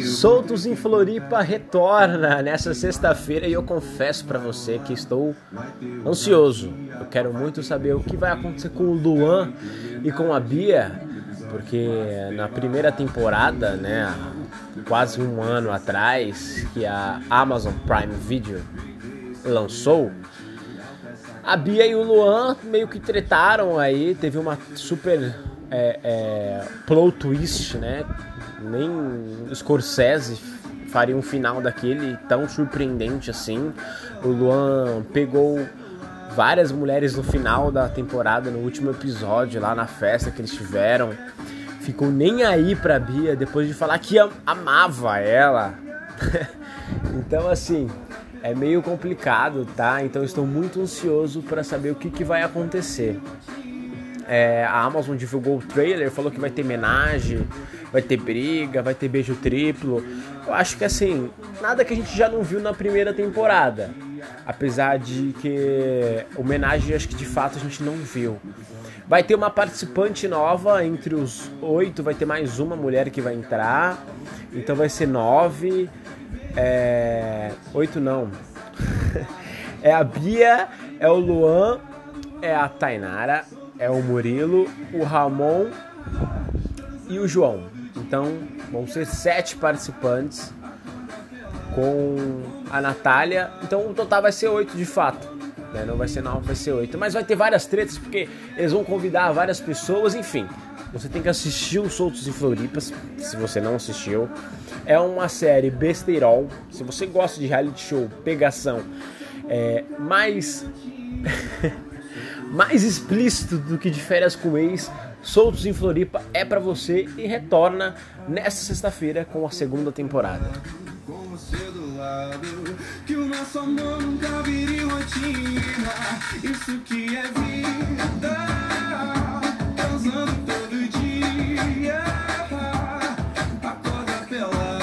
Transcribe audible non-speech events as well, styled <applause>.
Soltos em Floripa retorna nessa sexta-feira e eu confesso para você que estou ansioso. Eu quero muito saber o que vai acontecer com o Luan e com a Bia, porque na primeira temporada, né, quase um ano atrás, que a Amazon Prime Video lançou, a Bia e o Luan meio que tretaram aí, teve uma super é, é, plot twist, né? Nem Scorsese faria um final daquele tão surpreendente assim. O Luan pegou várias mulheres no final da temporada, no último episódio, lá na festa que eles tiveram. Ficou nem aí pra Bia depois de falar que amava ela. <laughs> então, assim, é meio complicado, tá? Então estou muito ansioso para saber o que, que vai acontecer. É, a Amazon divulgou o trailer, falou que vai ter homenagem, vai ter briga, vai ter beijo triplo. Eu acho que assim, nada que a gente já não viu na primeira temporada. Apesar de que homenagem acho que de fato a gente não viu. Vai ter uma participante nova entre os oito, vai ter mais uma mulher que vai entrar. Então vai ser nove. É... Oito não. <laughs> é a Bia, é o Luan, é a Tainara, é o Murilo, o Ramon e o João. Então vão ser sete participantes com a Natália. Então o total vai ser oito de fato. Né? Não vai ser nove, vai ser oito. Mas vai ter várias tretas porque eles vão convidar várias pessoas, enfim. Você tem que assistir os Soltos e Floripas, se você não assistiu. É uma série besteirol. Se você gosta de reality show, pegação, é, mais <laughs> mais explícito do que de férias com ex, Soltos em Floripa é para você e retorna nesta sexta-feira com a segunda temporada. Transando todo dia. Acorda pelado.